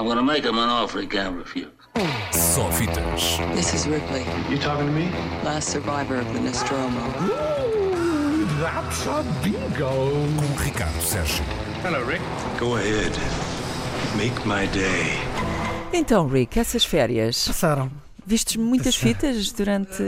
I'm gonna make him an offer he can't refuse. Só fitas. This is Ripley, You talking to me? last survivor of the Nostromo. That's a bingo. Com Ricardo Sérgio. Hello, Rick. Go ahead. Make my day. Então, Rick, essas férias, Passaram. vistes muitas fitas durante.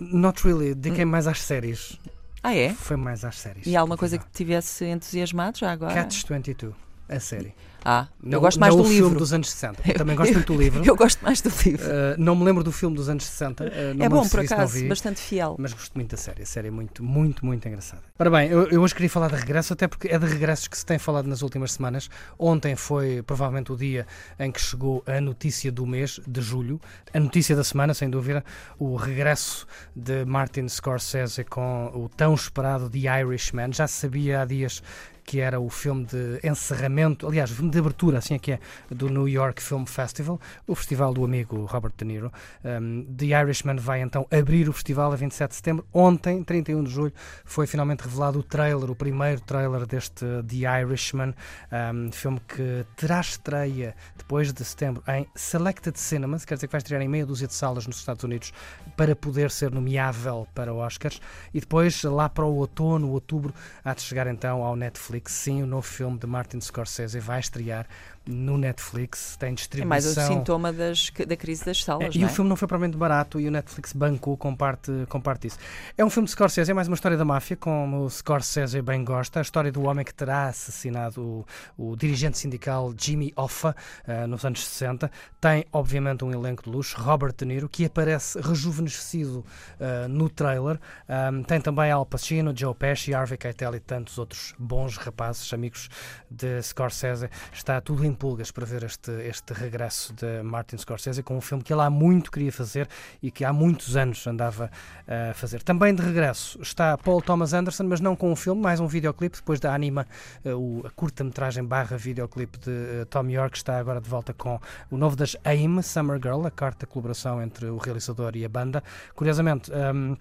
Not really. Dediquei mais às séries. Ah, é? Foi mais às séries. E há alguma coisa que te tivesse entusiasmado já agora? Catch 22, a série. Ah, eu Não- gosto mais do livro. filme dos anos 60. Eu também gosto muito do livro. Eu gosto mais do livro. Uh, não me lembro do filme dos anos 60. uh, não é bom, por acaso, vi, bastante fiel. Mas gosto muito da série. A série é muito, muito, muito engraçada. Ora bem, eu, eu hoje queria falar de regresso, até porque é de regressos que se tem falado nas últimas semanas. Ontem foi provavelmente o dia em que chegou a notícia do mês, de julho. A notícia da semana, sem dúvida. O regresso de Martin Scorsese com o tão esperado The Irishman. Já se sabia há dias que era o filme de encerramento, aliás, o filme de abertura, assim é que é, do New York Film Festival, o festival do amigo Robert De Niro. Um, The Irishman vai então abrir o festival a 27 de setembro. Ontem, 31 de julho, foi finalmente revelado o trailer, o primeiro trailer deste The Irishman, um, filme que terá estreia depois de setembro em Selected Cinemas, quer dizer que vai estrear em meia dúzia de salas nos Estados Unidos para poder ser nomeável para Oscars e depois lá para o outono, outubro, há de chegar então ao Netflix. Sim, o novo filme de Martin Scorsese vai estrear no Netflix, tem É distribuição. mais o sintoma das, da crise das É, salas, e não o é? filme não foi propriamente barato e o Netflix bancou com parte, com parte disso. É um filme de Scorsese, é mais uma história da máfia, como o Scorsese bem gosta. A história do homem que terá assassinado o, o dirigente sindical Jimmy Hoffa eh, nos anos 60. Tem, obviamente, um elenco de luxo. Robert De Niro, que aparece rejuvenescido eh, no trailer. Um, tem também Al Pacino, Joe Pesci, Harvey Keitel e tantos outros bons rapazes, amigos de Scorsese. Está tudo em pulgas para ver este, este regresso de Martin Scorsese com um filme que ele há muito queria fazer e que há muitos anos andava a fazer. Também de regresso está Paul Thomas Anderson, mas não com um filme, mais um videoclipe, depois da Anima, eh, a curta-metragem barra videoclipe de eh, Tom York, está agora de volta com o novo das AIM, Summer Girl, a quarta colaboração entre o realizador e a banda. Curiosamente, um,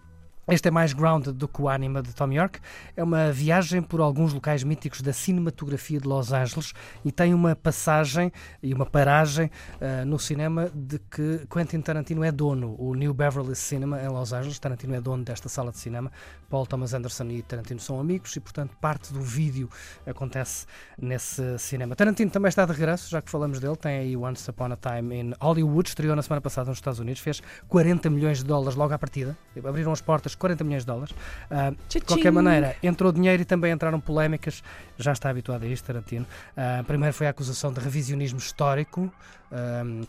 este é mais grounded do que o Anima de Tom York. É uma viagem por alguns locais míticos da cinematografia de Los Angeles e tem uma passagem e uma paragem uh, no cinema de que Quentin Tarantino é dono. O New Beverly Cinema em Los Angeles. Tarantino é dono desta sala de cinema. Paul Thomas Anderson e Tarantino são amigos e, portanto, parte do vídeo acontece nesse cinema. Tarantino também está de regresso, já que falamos dele. Tem aí Once Upon a Time in Hollywood. Estreou na semana passada nos Estados Unidos. Fez 40 milhões de dólares logo à partida. Abriram as portas 40 milhões de dólares. Uh, de qualquer maneira, entrou dinheiro e também entraram polémicas. Já está habituado a isto, Tarantino. Uh, primeiro foi a acusação de revisionismo histórico. Uh,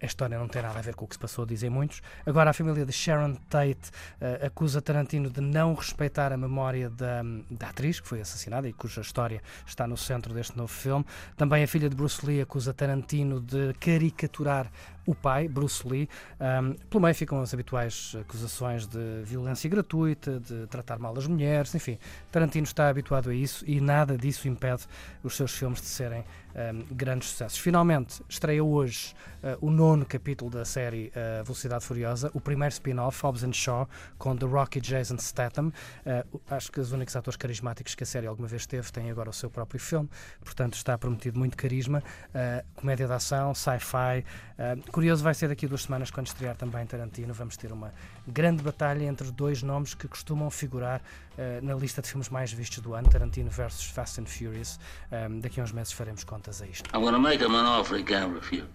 a história não tem nada a ver com o que se passou, dizem muitos. Agora, a família de Sharon Tate uh, acusa Tarantino de não respeitar a memória da, da, atriz que foi assassinada e cuja história está no centro deste novo filme. Também a filha de Bruce Lee acusa Tarantino de caricaturar o pai, Bruce Lee. Um, pelo meio ficam as habituais acusações de violência gratuita, de tratar mal as mulheres, enfim. Tarantino está habituado a isso e nada disso impede os seus filmes de serem um, grandes sucessos. Finalmente, estreia hoje uh, o nono capítulo da série uh, Velocidade Furiosa, o primeiro spin-off, Hobbs and Shaw, com The Rock e Jason Statham. Uh, acho que os únicos atores carismáticos que a série alguma vez teve têm agora o seu próprio filme, portanto está prometido muito carisma, comédia de ação, sci-fi. Curioso vai ser daqui a duas semanas quando estrear também Tarantino. Vamos ter uma grande batalha entre dois nomes que costumam figurar uh, na lista de filmes mais vistos do ano, Tarantino versus Fast and Furious. Um, daqui a uns meses faremos contas a isto. I'm gonna make him an offer he can't refuse.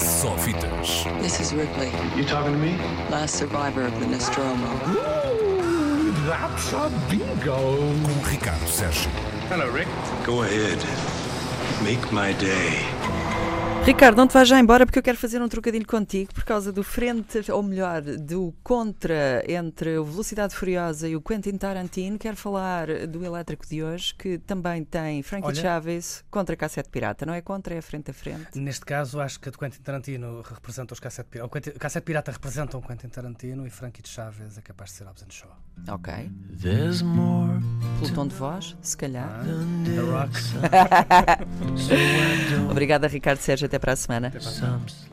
Só fitas. This is Ripley, You talking to me? last survivor of the Nostromo. That's a bingo. Com Ricardo Sérgio. Hello, Rick. Go ahead. Make my day. Ricardo, não te vais já embora porque eu quero fazer um trocadilho contigo por causa do frente, ou melhor, do contra entre o Velocidade Furiosa e o Quentin Tarantino. Quero falar do elétrico de hoje, que também tem Frankie Olha. Chaves contra Cassete Pirata. Não é contra, é frente a frente. Neste caso, acho que a de Quentin Tarantino representa os Cassete Pirata. O Quentin, Cassete Pirata representam Quentin Tarantino e Frankie de Chaves é capaz de ser Hobbs Shaw. Ok. There's more Pelo tom de voz, se calhar. Rock. Obrigada, Ricardo Sérgio. Até para a semana. some